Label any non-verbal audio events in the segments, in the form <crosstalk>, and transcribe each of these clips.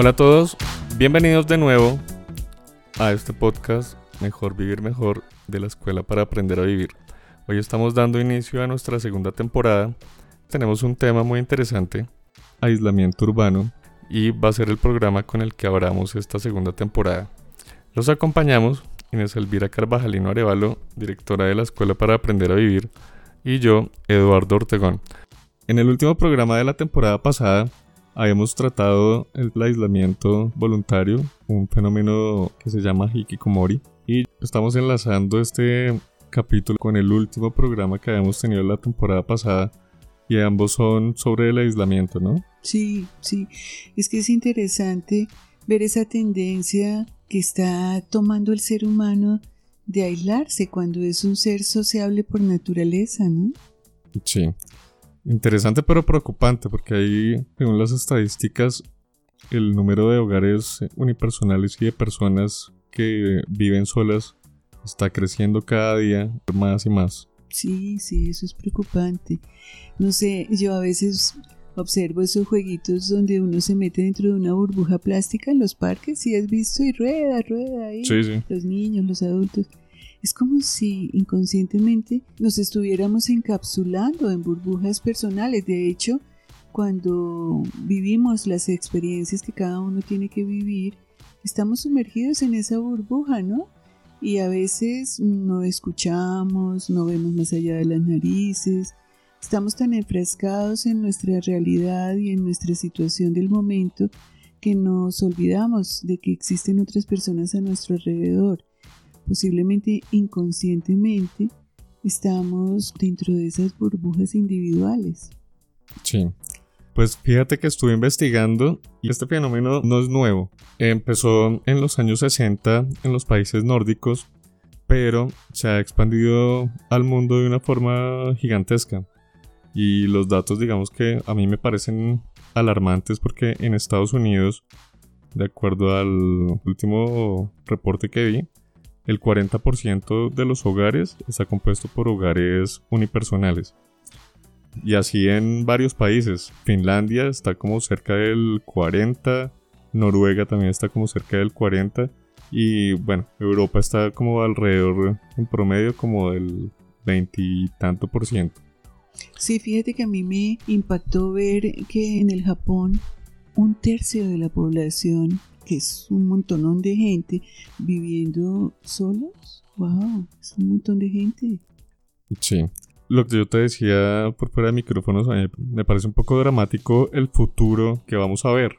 Hola a todos, bienvenidos de nuevo a este podcast Mejor Vivir Mejor de la Escuela para Aprender a Vivir. Hoy estamos dando inicio a nuestra segunda temporada. Tenemos un tema muy interesante, aislamiento urbano, y va a ser el programa con el que abramos esta segunda temporada. Los acompañamos Inés Elvira Carvajalino Arevalo, directora de la Escuela para Aprender a Vivir, y yo, Eduardo Ortegón. En el último programa de la temporada pasada habíamos tratado el aislamiento voluntario, un fenómeno que se llama hikikomori, y estamos enlazando este capítulo con el último programa que habíamos tenido la temporada pasada y ambos son sobre el aislamiento, ¿no? Sí, sí, es que es interesante ver esa tendencia que está tomando el ser humano de aislarse cuando es un ser sociable por naturaleza, ¿no? Sí, interesante pero preocupante porque ahí, según las estadísticas, el número de hogares unipersonales y de personas que viven solas está creciendo cada día más y más. Sí, sí, eso es preocupante. No sé, yo a veces observo esos jueguitos donde uno se mete dentro de una burbuja plástica en los parques, si has visto, y rueda, rueda ahí. Sí, sí. Los niños, los adultos. Es como si inconscientemente nos estuviéramos encapsulando en burbujas personales. De hecho, cuando vivimos las experiencias que cada uno tiene que vivir, estamos sumergidos en esa burbuja, ¿no? Y a veces no escuchamos, no vemos más allá de las narices, estamos tan enfrascados en nuestra realidad y en nuestra situación del momento que nos olvidamos de que existen otras personas a nuestro alrededor posiblemente inconscientemente, estamos dentro de esas burbujas individuales. Sí. Pues fíjate que estuve investigando y este fenómeno no es nuevo. Empezó en los años 60 en los países nórdicos, pero se ha expandido al mundo de una forma gigantesca. Y los datos, digamos que a mí me parecen alarmantes porque en Estados Unidos, de acuerdo al último reporte que vi, el 40% de los hogares está compuesto por hogares unipersonales. Y así en varios países. Finlandia está como cerca del 40, Noruega también está como cerca del 40 y bueno, Europa está como alrededor en promedio como del 20 y tanto por ciento. Sí, fíjate que a mí me impactó ver que en el Japón un tercio de la población que es un montonón de gente viviendo solos. ¡Wow! Es un montón de gente. Sí. Lo que yo te decía por fuera de micrófonos, a mí me parece un poco dramático el futuro que vamos a ver.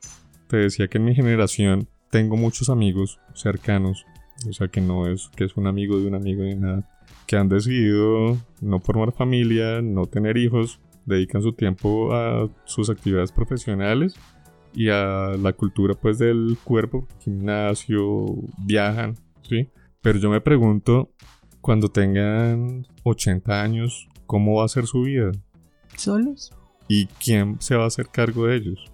Te decía que en mi generación tengo muchos amigos cercanos, o sea que no es que es un amigo de un amigo ni nada, que han decidido no formar familia, no tener hijos, dedican su tiempo a sus actividades profesionales y a la cultura pues del cuerpo, gimnasio, viajan, ¿sí? Pero yo me pregunto, cuando tengan 80 años, ¿cómo va a ser su vida? ¿Solos? ¿Y quién se va a hacer cargo de ellos?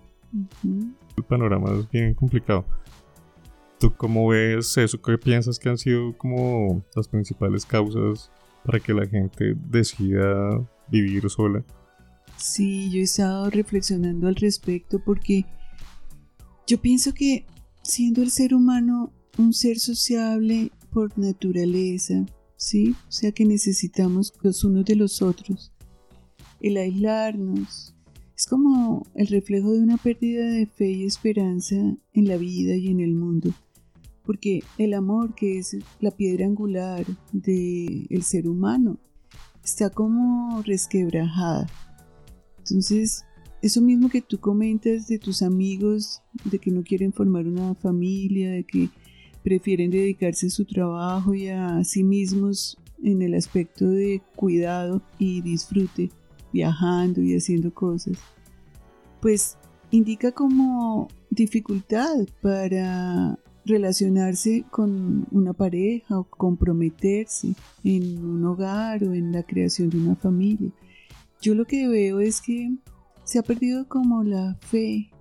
El panorama es bien complicado. ¿Tú cómo ves eso? ¿Qué piensas que han sido como las principales causas para que la gente decida vivir sola? Sí, yo he estado reflexionando al respecto porque yo pienso que siendo el ser humano un ser sociable por naturaleza, ¿sí? O sea que necesitamos los unos de los otros. El aislarnos es como el reflejo de una pérdida de fe y esperanza en la vida y en el mundo. Porque el amor, que es la piedra angular del el ser humano, está como resquebrajada. Entonces, eso mismo que tú comentas de tus amigos, de que no quieren formar una familia, de que prefieren dedicarse a su trabajo y a sí mismos en el aspecto de cuidado y disfrute, viajando y haciendo cosas, pues indica como dificultad para relacionarse con una pareja o comprometerse en un hogar o en la creación de una familia. Yo lo que veo es que se ha perdido como la fe,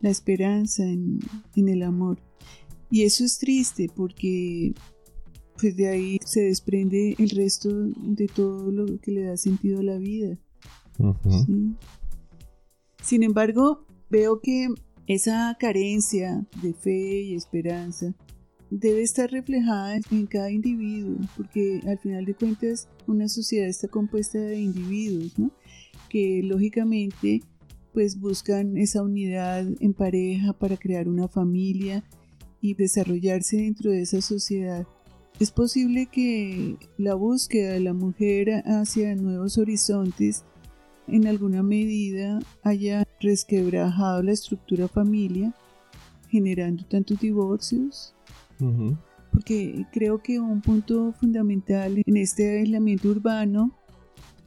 la esperanza en, el amor. Y eso es triste porque pues de ahí se desprende el resto de todo lo que le da sentido a la vida. Sin embargo, veo que esa carencia de fe y esperanza debe estar reflejada en cada individuo, porque al final de cuentas una sociedad está compuesta de individuos, ¿no? Que lógicamente pues buscan esa unidad en pareja para crear una familia y desarrollarse dentro de esa sociedad. Es posible que la búsqueda de la mujer hacia nuevos horizontes en alguna medida haya resquebrajado la estructura familia, generando tantos divorcios, porque creo que un punto fundamental en este aislamiento urbano,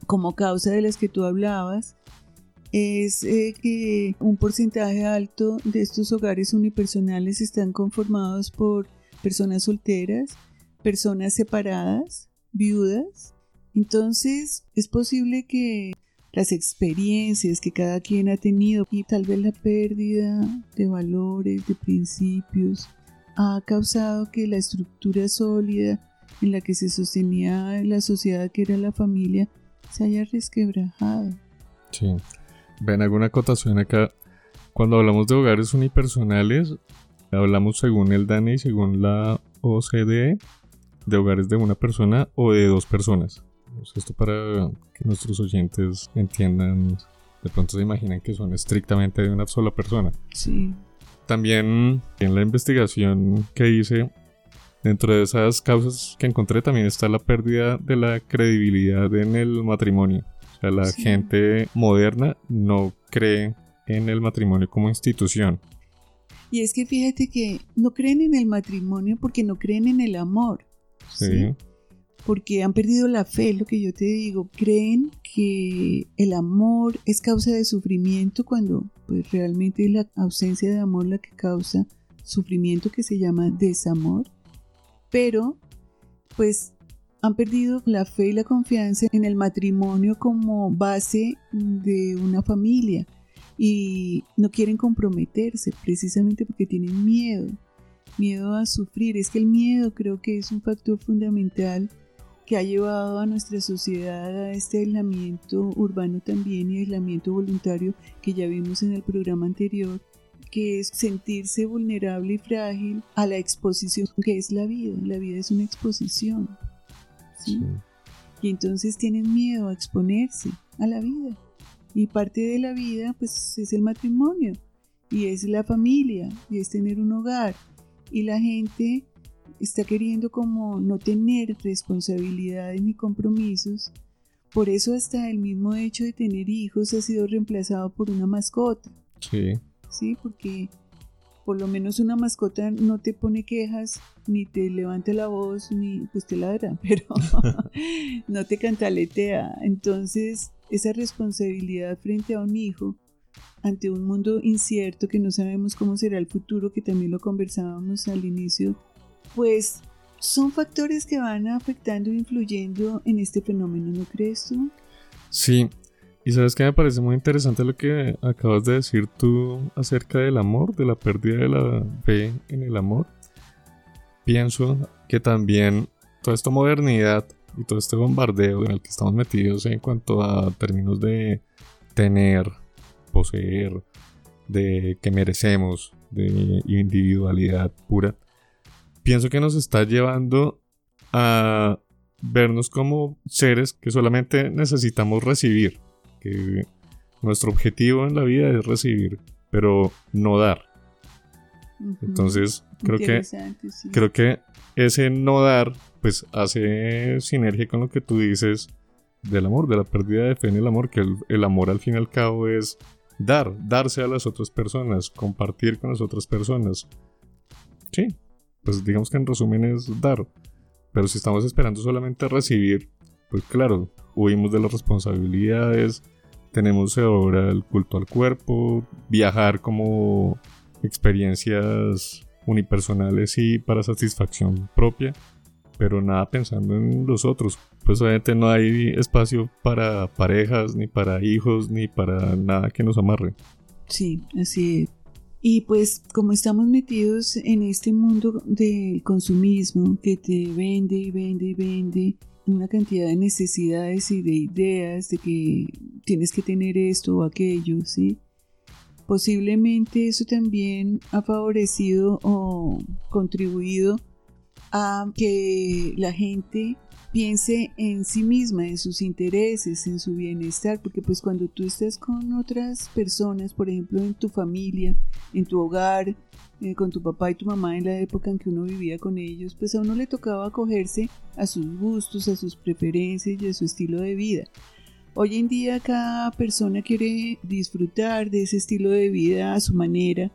como causa de las que tú hablabas, es eh, que un porcentaje alto de estos hogares unipersonales están conformados por personas solteras, personas separadas, viudas. Entonces es posible que las experiencias que cada quien ha tenido y tal vez la pérdida de valores, de principios, ha causado que la estructura sólida en la que se sostenía la sociedad que era la familia se haya resquebrajado. Sí. Ven alguna acotación acá. Cuando hablamos de hogares unipersonales, hablamos según el DANE y según la OCDE de hogares de una persona o de dos personas. Esto para que nuestros oyentes entiendan, de pronto se imaginan que son estrictamente de una sola persona. Sí. También en la investigación que hice, dentro de esas causas que encontré también está la pérdida de la credibilidad en el matrimonio. O sea, la gente moderna no cree en el matrimonio como institución. Y es que fíjate que no creen en el matrimonio porque no creen en el amor. ¿sí? porque han perdido la fe, lo que yo te digo, creen que el amor es causa de sufrimiento cuando pues realmente es la ausencia de amor la que causa sufrimiento que se llama desamor, pero pues han perdido la fe y la confianza en el matrimonio como base de una familia y no quieren comprometerse precisamente porque tienen miedo, miedo a sufrir. Es que el miedo creo que es un factor fundamental que ha llevado a nuestra sociedad a este aislamiento urbano también y aislamiento voluntario que ya vimos en el programa anterior, que es sentirse vulnerable y frágil a la exposición que es la vida. La vida es una exposición. ¿sí? Y entonces tienen miedo a exponerse a la vida. Y parte de la vida pues es el matrimonio y es la familia y es tener un hogar. Y la gente está queriendo como no tener responsabilidades ni compromisos. Por eso hasta el mismo hecho de tener hijos ha sido reemplazado por una mascota. Sí. Sí, porque por lo menos una mascota no te pone quejas, ni te levanta la voz, ni pues te ladra, <laughs> pero no te cantaletea. Entonces, esa responsabilidad frente a un hijo, ante un mundo incierto que no sabemos cómo será el futuro, que también lo conversábamos al inicio pues son factores que van afectando e influyendo en este fenómeno, ¿no crees tú? Sí, y sabes que me parece muy interesante lo que acabas de decir tú acerca del amor, de la pérdida de la fe en el amor. Pienso que también toda esta modernidad y todo este bombardeo en el que estamos metidos en cuanto a términos de tener, poseer, de que merecemos, de individualidad pura, pienso que nos está llevando a vernos como seres que solamente necesitamos recibir, que nuestro objetivo en la vida es recibir, pero no dar. Entonces, creo que creo que ese no dar pues hace sinergia con lo que tú dices del amor, de la pérdida de fe en el amor, que el, el amor al fin y al cabo es dar, darse a las otras personas, compartir con las otras personas. Sí, pues digamos que en resumen es dar. Pero si estamos esperando solamente recibir, pues claro, huimos de las responsabilidades, tenemos ahora el culto al cuerpo, viajar como experiencias unipersonales y para satisfacción propia, pero nada pensando en los otros. Pues obviamente no hay espacio para parejas, ni para hijos, ni para nada que nos amarre. Sí, así y pues como estamos metidos en este mundo del consumismo que te vende y vende y vende una cantidad de necesidades y de ideas de que tienes que tener esto o aquello, ¿sí? Posiblemente eso también ha favorecido o contribuido a que la gente piense en sí misma, en sus intereses, en su bienestar, porque pues cuando tú estás con otras personas, por ejemplo en tu familia, en tu hogar, eh, con tu papá y tu mamá en la época en que uno vivía con ellos, pues a uno le tocaba acogerse a sus gustos, a sus preferencias y a su estilo de vida. Hoy en día cada persona quiere disfrutar de ese estilo de vida a su manera,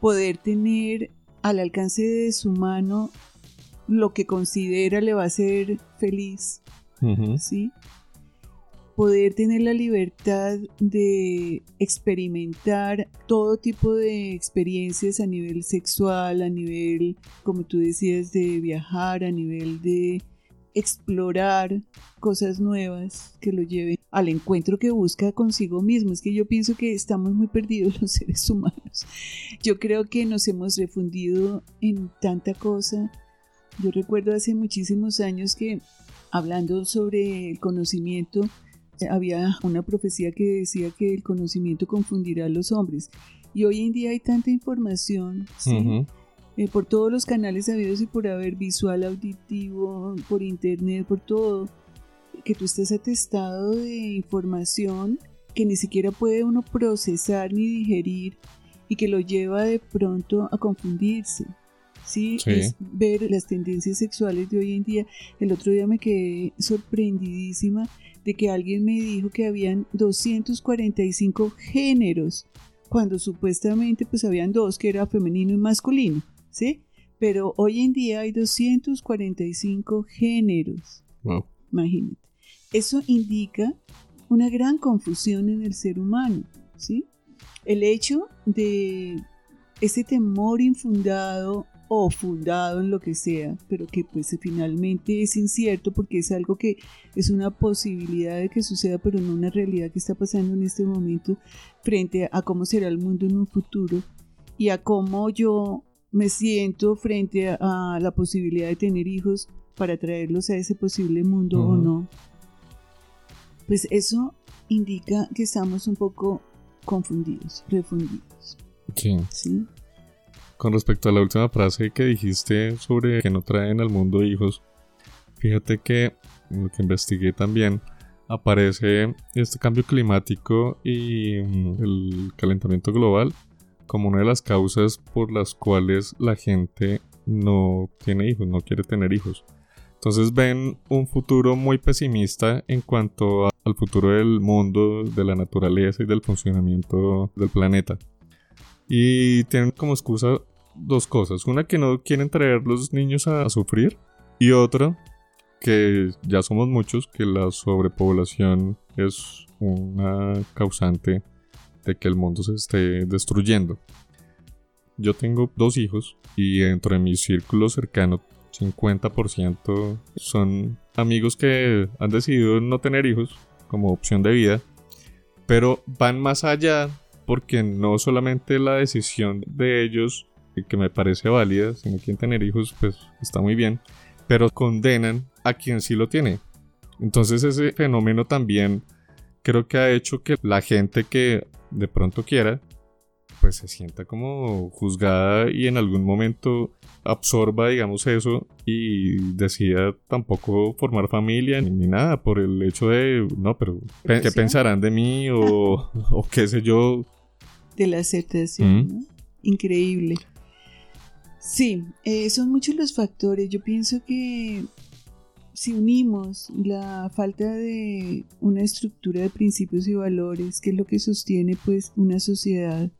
poder tener al alcance de su mano lo que considera le va a hacer feliz, ¿sí? Poder tener la libertad de experimentar todo tipo de experiencias a nivel sexual, a nivel, como tú decías, de viajar, a nivel de explorar cosas nuevas que lo lleven al encuentro que busca consigo mismo. Es que yo pienso que estamos muy perdidos <laughs> los seres humanos. Yo creo que nos hemos refundido en tanta cosa yo recuerdo hace muchísimos años que hablando sobre el conocimiento, había una profecía que decía que el conocimiento confundirá a los hombres. Y hoy en día hay tanta información, eh, por todos los canales habidos y por haber visual, auditivo, por internet, por todo, que tú estás atestado de información que ni siquiera puede uno procesar ni digerir y que lo lleva de pronto a confundirse. ¿Sí? Es ver las tendencias sexuales de hoy en día. El otro día me quedé sorprendidísima de que alguien me dijo que habían 245 géneros, cuando supuestamente pues habían dos, que era femenino y masculino, ¿sí? Pero hoy en día hay 245 géneros. Wow. Imagínate. Eso indica una gran confusión en el ser humano, ¿sí? El hecho de ese temor infundado o fundado en lo que sea, pero que pues finalmente es incierto porque es algo que es una posibilidad de que suceda, pero no una realidad que está pasando en este momento frente a cómo será el mundo en un futuro y a cómo yo me siento frente a, la posibilidad de tener hijos para traerlos a ese posible mundo o no. Pues eso indica que estamos un poco confundidos, refundidos. Sí. ¿Sí? Con respecto a la última frase que dijiste sobre que no traen al mundo hijos, fíjate que lo que investigué también aparece este cambio climático y mm, el calentamiento global como una de las causas por las cuales la gente no tiene hijos, no quiere tener hijos. Entonces ven un futuro muy pesimista en cuanto al futuro del mundo, de la naturaleza y del funcionamiento del planeta. Y tienen como excusa dos cosas. Una que no quieren traer los niños a, sufrir y otra que ya somos muchos, que la sobrepoblación es una causante de que el mundo se esté destruyendo. Yo tengo dos hijos y dentro de mi círculo cercano 50% son amigos que han decidido no tener hijos como opción de vida, pero van más allá porque no solamente la decisión de ellos que me parece válida, si no quieren tener hijos, pues está muy bien, pero condenan a quien sí lo tiene. Entonces ese fenómeno también creo que ha hecho que la gente que de pronto quiera, pues se sienta como juzgada y en algún momento absorba, digamos, eso y decida tampoco formar familia ni, nada por el hecho de, no, pero ¿qué pensarán de mí o, <laughs> o qué sé yo? De la aceptación, Increíble. Sí, eh, son muchos los factores. Yo pienso que si unimos la falta de una estructura de principios y valores, que es lo que sostiene pues una sociedad,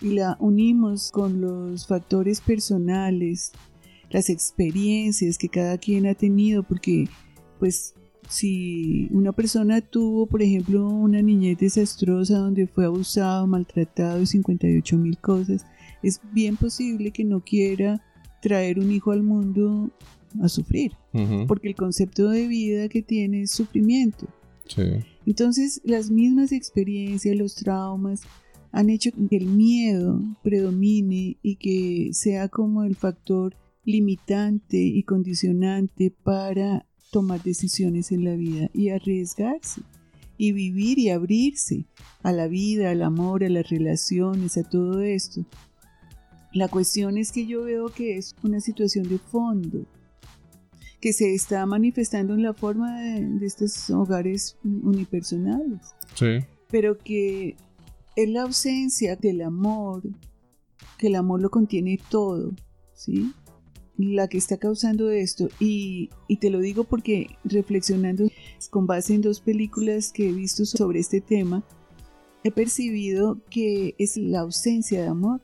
y la unimos con los factores personales, las experiencias que cada quien ha tenido, porque pues si una persona tuvo, por ejemplo, una niñez desastrosa donde fue abusado, maltratado y 58 mil cosas, es bien posible que no quiera traer un hijo al mundo a sufrir, porque el concepto de vida que tiene es sufrimiento. Entonces, las mismas experiencias, los traumas, han hecho que el miedo predomine y que sea como el factor limitante y condicionante para tomar decisiones en la vida y arriesgarse y vivir y abrirse a la vida, al amor, a las relaciones, a todo esto. La cuestión es que yo veo que es una situación de fondo, que se está manifestando en la forma de, estos hogares unipersonales. Sí. Pero que es la ausencia del amor, que el amor lo contiene todo, ¿sí? La que está causando esto. Y, y te lo digo porque reflexionando con base en dos películas que he visto sobre este tema, he percibido que es la ausencia de amor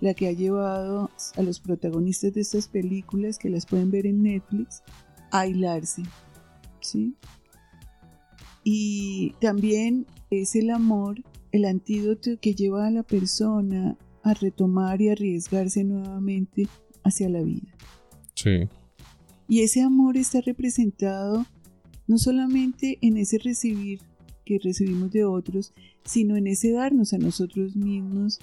la que ha llevado a los protagonistas de estas películas, que las pueden ver en Netflix, a aislarse. ¿sí? Y también es el amor, el antídoto que lleva a la persona a retomar y arriesgarse nuevamente hacia la vida. Sí. Y ese amor está representado no solamente en ese recibir que recibimos de otros, sino en ese darnos a nosotros mismos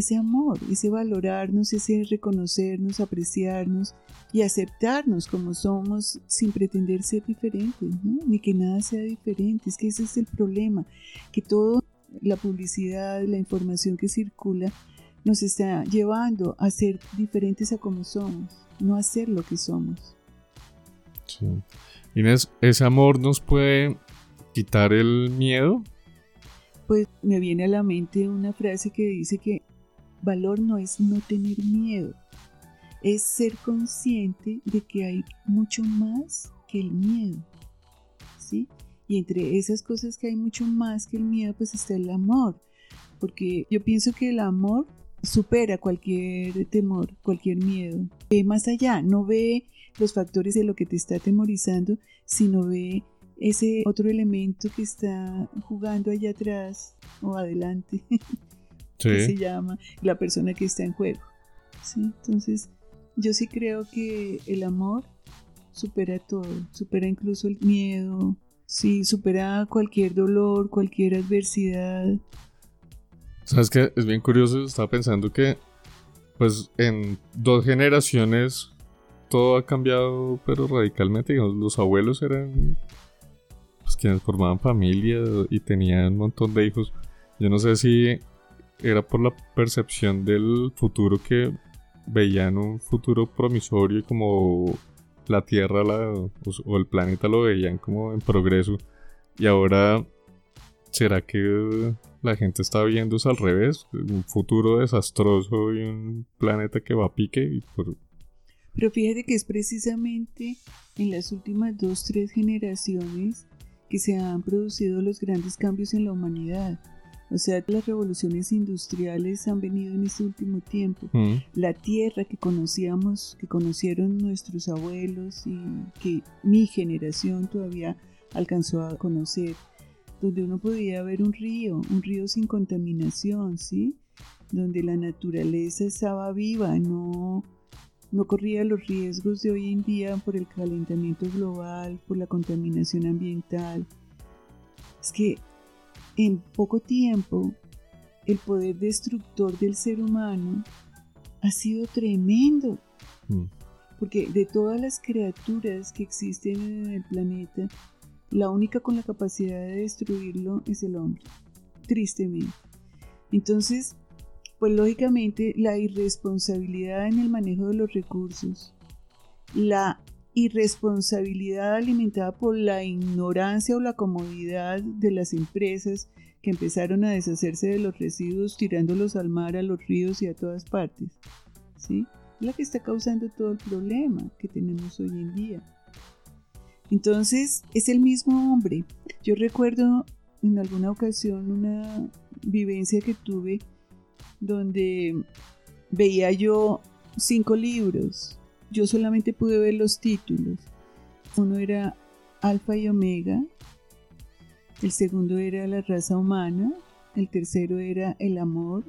ese amor, ese valorarnos, ese reconocernos, apreciarnos y aceptarnos como somos sin pretender ser diferentes, ni que nada sea diferente. Es que ese es el problema, que toda la publicidad, la información que circula nos está llevando a ser diferentes a como somos, no a ser lo que somos. Sí. Inés, ¿ese amor nos puede quitar el miedo? Pues me viene a la mente una frase que dice que Valor no es no tener miedo, es ser consciente de que hay mucho más que el miedo. ¿Sí? Y entre esas cosas que hay mucho más que el miedo, pues está el amor. Porque yo pienso que el amor supera cualquier temor, cualquier miedo. Ve más allá, no ve los factores de lo que te está atemorizando, sino ve ese otro elemento que está jugando allá atrás o adelante <laughs> que se llama la persona que está en juego. ¿sí? Entonces, yo sí creo que el amor supera todo, supera incluso el miedo, sí, supera cualquier dolor, cualquier adversidad. Sabes que es bien curioso, estaba pensando que pues en dos generaciones todo ha cambiado pero radicalmente, los abuelos eran pues, quienes formaban familia y tenían un montón de hijos. Yo no sé si era por la percepción del futuro que veían un futuro promisorio como la Tierra o, el planeta lo veían como en progreso. Y ahora, ¿será que la gente está viendo al revés? Un futuro desastroso y un planeta que va a pique. Y Pero fíjate que es precisamente en las últimas dos, tres generaciones que se han producido los grandes cambios en la humanidad. O sea, las revoluciones industriales han venido en este último tiempo. Mm. La tierra que conocíamos, que conocieron nuestros abuelos y que mi generación todavía alcanzó a conocer, donde uno podía ver un río, un río sin contaminación, ¿sí? Donde la naturaleza estaba viva, no, no corría los riesgos de hoy en día por el calentamiento global, por la contaminación ambiental. Es que en poco tiempo, el poder destructor del ser humano ha sido tremendo. Mm. Porque de todas las criaturas que existen en el planeta, la única con la capacidad de destruirlo es el hombre. Tristemente. Entonces, pues lógicamente la irresponsabilidad en el manejo de los recursos, la irresponsabilidad alimentada por la ignorancia o la comodidad de las empresas que empezaron a deshacerse de los residuos tirándolos al mar, a los ríos y a todas partes. ¿sí? La que está causando todo el problema que tenemos hoy en día. Entonces, es el mismo hombre. Yo recuerdo en alguna ocasión una vivencia que tuve donde veía yo cinco libros yo solamente pude ver los títulos. Uno era Alfa y Omega, el segundo era la raza humana, el tercero era el amor,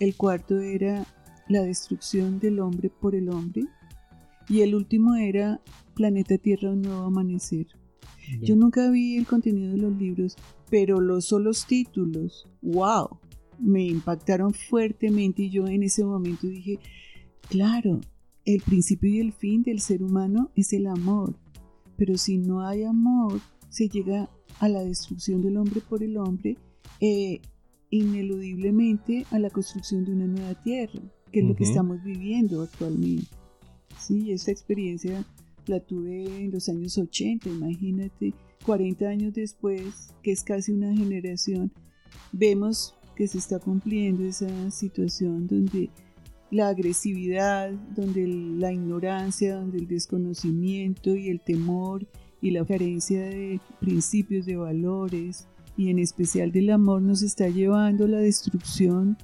el cuarto era la destrucción del hombre por el hombre y el último era Planeta Tierra, un nuevo amanecer. Yo nunca vi el contenido de los libros, pero los solos títulos, wow, me impactaron fuertemente y yo en ese momento dije, claro, el principio y el fin del ser humano es el amor, pero si no hay amor, se llega a la destrucción del hombre por el hombre, e ineludiblemente a la construcción de una nueva tierra, que es lo que estamos viviendo actualmente. Sí, esta experiencia la tuve en los años 80, imagínate, 40 años después, que es casi una generación, vemos que se está cumpliendo esa situación donde la agresividad, donde la ignorancia, donde el desconocimiento y el temor y la carencia de principios, de valores y en especial del amor nos está llevando a la destrucción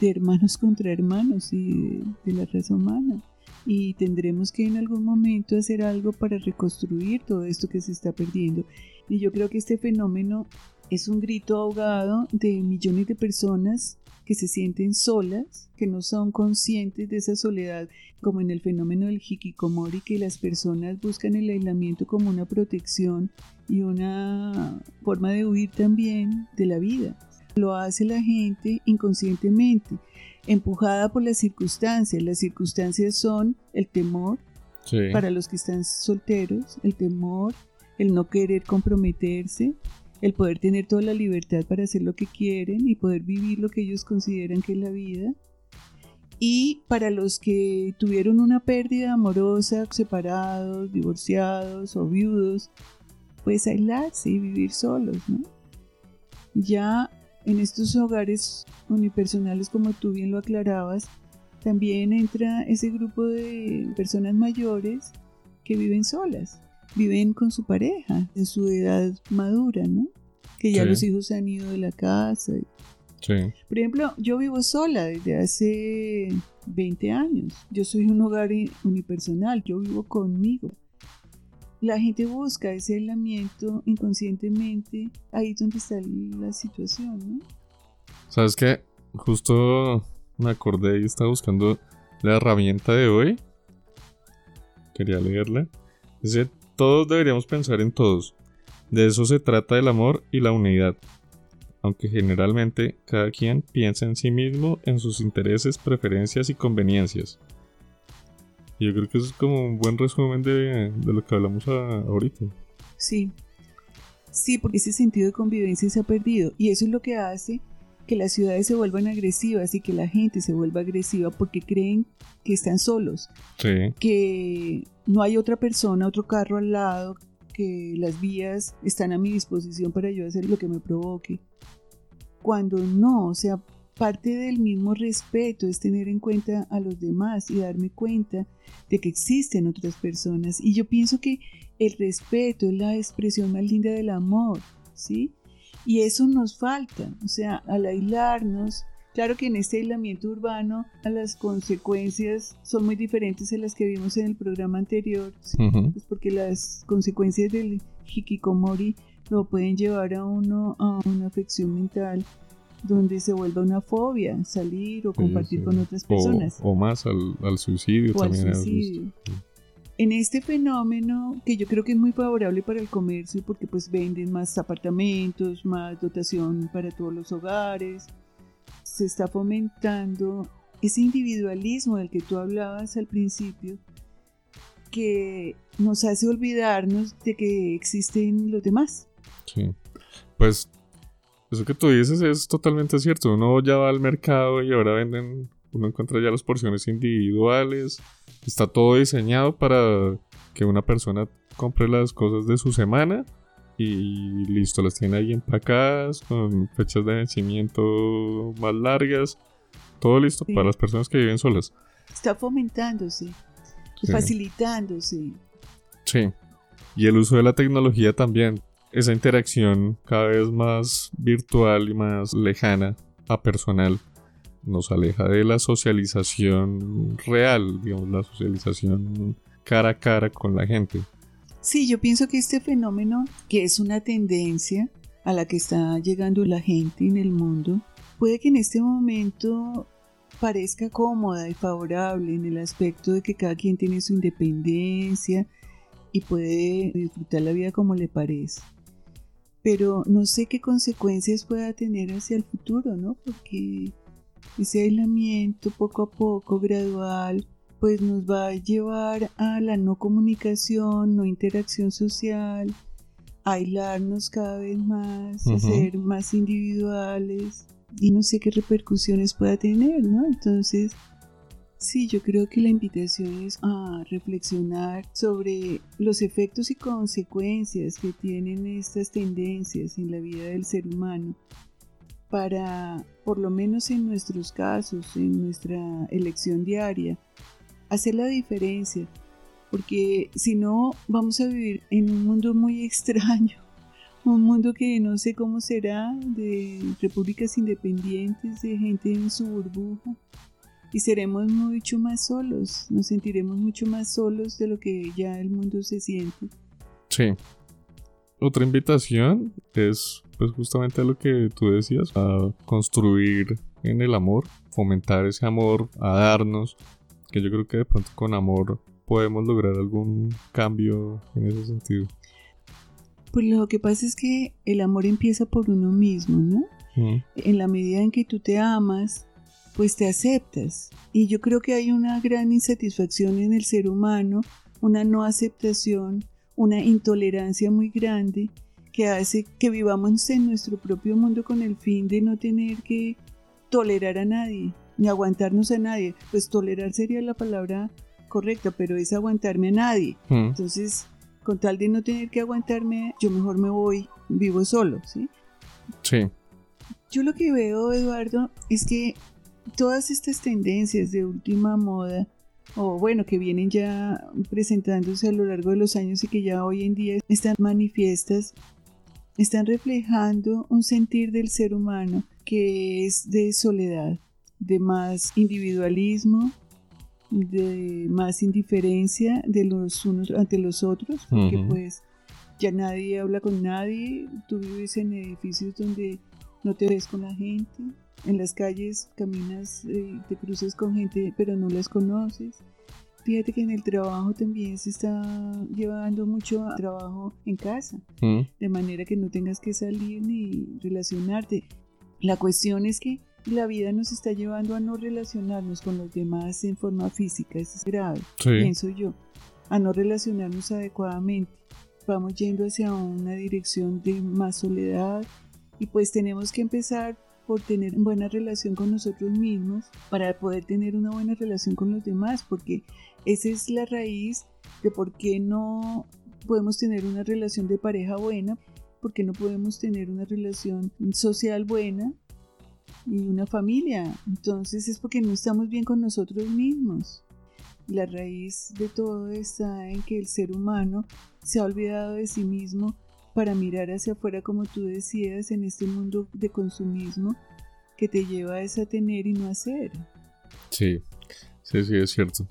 de hermanos contra hermanos y de, la raza humana. Y tendremos que en algún momento hacer algo para reconstruir todo esto que se está perdiendo. Y yo creo que este fenómeno es un grito ahogado de millones de personas que se sienten solas, que no son conscientes de esa soledad, como en el fenómeno del hikikomori, que las personas buscan el aislamiento como una protección y una forma de huir también de la vida. Lo hace la gente inconscientemente, empujada por las circunstancias. Las circunstancias son el temor para los que están solteros, el temor, el no querer comprometerse, el poder tener toda la libertad para hacer lo que quieren y poder vivir lo que ellos consideran que es la vida. Y para los que tuvieron una pérdida amorosa, separados, divorciados o viudos, pues aislarse y vivir solos. Ya en estos hogares unipersonales, como tú bien lo aclarabas, también entra ese grupo de personas mayores que viven solas viven con su pareja en su edad madura, ¿no? Que ya los hijos se han ido de la casa. Sí. Por ejemplo, yo vivo sola desde hace 20 años. Yo soy un hogar unipersonal, yo vivo conmigo. La gente busca ese aislamiento inconscientemente ahí donde está la situación, ¿no? ¿Sabes qué? Justo me acordé y estaba buscando la herramienta de hoy. Quería leerla. Dice, todos deberíamos pensar en todos. De eso se trata el amor y la unidad. Aunque generalmente cada quien piensa en sí mismo, en sus intereses, preferencias y conveniencias. Y yo creo que eso es como un buen resumen de, lo que hablamos ahorita. Sí. Sí, porque ese sentido de convivencia se ha perdido. Y eso es lo que hace que las ciudades se vuelvan agresivas y que la gente se vuelva agresiva porque creen que están solos. Sí. Que no hay otra persona, otro carro al lado, que las vías están a mi disposición para yo hacer lo que me provoque. Cuando no, o sea, parte del mismo respeto es tener en cuenta a los demás y darme cuenta de que existen otras personas. Y yo pienso que el respeto es la expresión más linda del amor, ¿sí? Y eso nos falta, o sea, al aislarnos, Claro que en este aislamiento urbano las consecuencias son muy diferentes a las que vimos en el programa anterior, pues porque las consecuencias del hikikomori lo pueden llevar a uno a una afección mental donde se vuelva una fobia salir o compartir con otras personas. O, más al, suicidio también. En este fenómeno, que yo creo que es muy favorable para el comercio porque pues venden más apartamentos, más dotación para todos los hogares, se está fomentando ese individualismo del que tú hablabas al principio, que nos hace olvidarnos de que existen los demás. Sí, pues eso que tú dices es totalmente cierto. Uno ya va al mercado y ahora venden, uno encuentra ya las porciones individuales, está todo diseñado para que una persona compre las cosas de su semana y listo, las tiene ahí empacadas con fechas de vencimiento más largas. Todo listo para las personas que viven solas. Está fomentándose, facilitándose. Sí. Y el uso de la tecnología también. Esa interacción cada vez más virtual y más lejana a personal nos aleja de la socialización real, digamos, la socialización cara a cara con la gente. Sí, yo pienso que este fenómeno, que es una tendencia a la que está llegando la gente en el mundo, puede que en este momento parezca cómoda y favorable en el aspecto de que cada quien tiene su independencia y puede disfrutar la vida como le parece. Pero no sé qué consecuencias pueda tener hacia el futuro, ¿no? Porque ese aislamiento poco a poco, gradual, pues nos va a llevar a la no comunicación, no interacción social, aislarnos cada vez más, a ser más individuales y no sé qué repercusiones pueda tener, ¿no? Entonces, sí, yo creo que la invitación es a reflexionar sobre los efectos y consecuencias que tienen estas tendencias en la vida del ser humano para, por lo menos en nuestros casos, en nuestra elección diaria, hacer la diferencia porque si no vamos a vivir en un mundo muy extraño, <laughs> un mundo que no sé cómo será, de repúblicas independientes, de gente en su burbuja, y seremos mucho más solos, nos sentiremos mucho más solos de lo que ya el mundo se siente. Sí. Otra invitación es pues justamente lo que tú decías, a construir en el amor, fomentar ese amor, a darnos, que yo creo que de pronto con amor podemos lograr algún cambio en ese sentido? Pues lo que pasa es que el amor empieza por uno mismo, ¿no? En la medida en que tú te amas, pues te aceptas. Y yo creo que hay una gran insatisfacción en el ser humano, una no aceptación, una intolerancia muy grande que hace que vivamos en nuestro propio mundo con el fin de no tener que tolerar a nadie, ni aguantarnos a nadie. Pues tolerar sería la palabra correcta, pero es aguantarme a nadie. Mm. Entonces, con tal de no tener que aguantarme, yo mejor me voy, vivo solo, ¿sí? Sí. Yo lo que veo, Eduardo, es que todas estas tendencias de última moda, o bueno, que vienen ya presentándose a lo largo de los años y que ya hoy en día están manifiestas, están reflejando un sentir del ser humano que es de soledad, de más individualismo, de más indiferencia de los unos ante los otros, porque pues ya nadie habla con nadie, tú vives en edificios donde no te ves con la gente, en las calles caminas, eh, te cruzas con gente pero no las conoces. Fíjate que en el trabajo también se está llevando mucho trabajo en casa, de manera que no tengas que salir ni relacionarte. La cuestión es que la vida nos está llevando a no relacionarnos con los demás en forma física, eso es grave, pienso yo, a no relacionarnos adecuadamente. Vamos yendo hacia una dirección de más soledad y pues tenemos que empezar por tener buena relación con nosotros mismos para poder tener una buena relación con los demás, porque esa es la raíz de por qué no podemos tener una relación de pareja buena, porque no podemos tener una relación social buena, y una familia. Entonces es porque no estamos bien con nosotros mismos. La raíz de todo está en que el ser humano se ha olvidado de sí mismo para mirar hacia afuera, como tú decías, en este mundo de consumismo que te lleva a tener y no hacer. Sí, sí, sí, es cierto.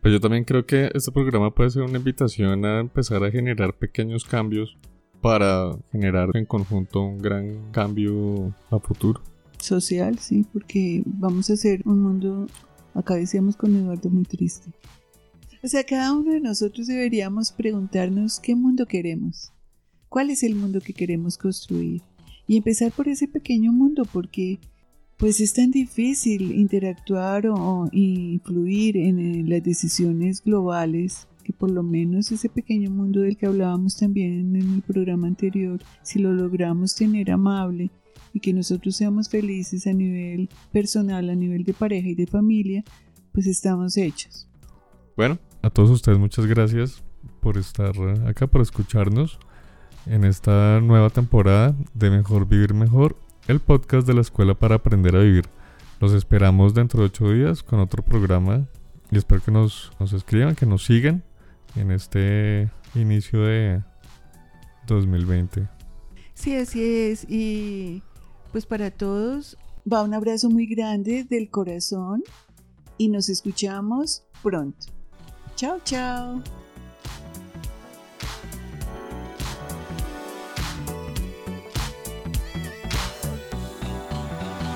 Pues yo también creo que este programa puede ser una invitación a empezar a generar pequeños cambios para generar en conjunto un gran cambio a futuro social, sí, porque vamos a hacer un mundo, acá decíamos con Eduardo, muy triste. O sea, cada uno de nosotros deberíamos preguntarnos qué mundo queremos, cuál es el mundo que queremos construir y empezar por ese pequeño mundo porque pues es tan difícil interactuar o, influir en las decisiones globales que por lo menos ese pequeño mundo del que hablábamos también en el programa anterior, si lo logramos tener amable y que nosotros seamos felices a nivel personal, a nivel de pareja y de familia, pues estamos hechos. Bueno, a todos ustedes muchas gracias por estar acá, por escucharnos en esta nueva temporada de Mejor Vivir Mejor, el podcast de la Escuela para Aprender a Vivir. Los esperamos dentro de ocho días con otro programa y espero que nos, nos escriban, que nos sigan en este inicio de 2020. Sí, así es. Y pues para todos va un abrazo muy grande del corazón y nos escuchamos pronto. Chao, chao.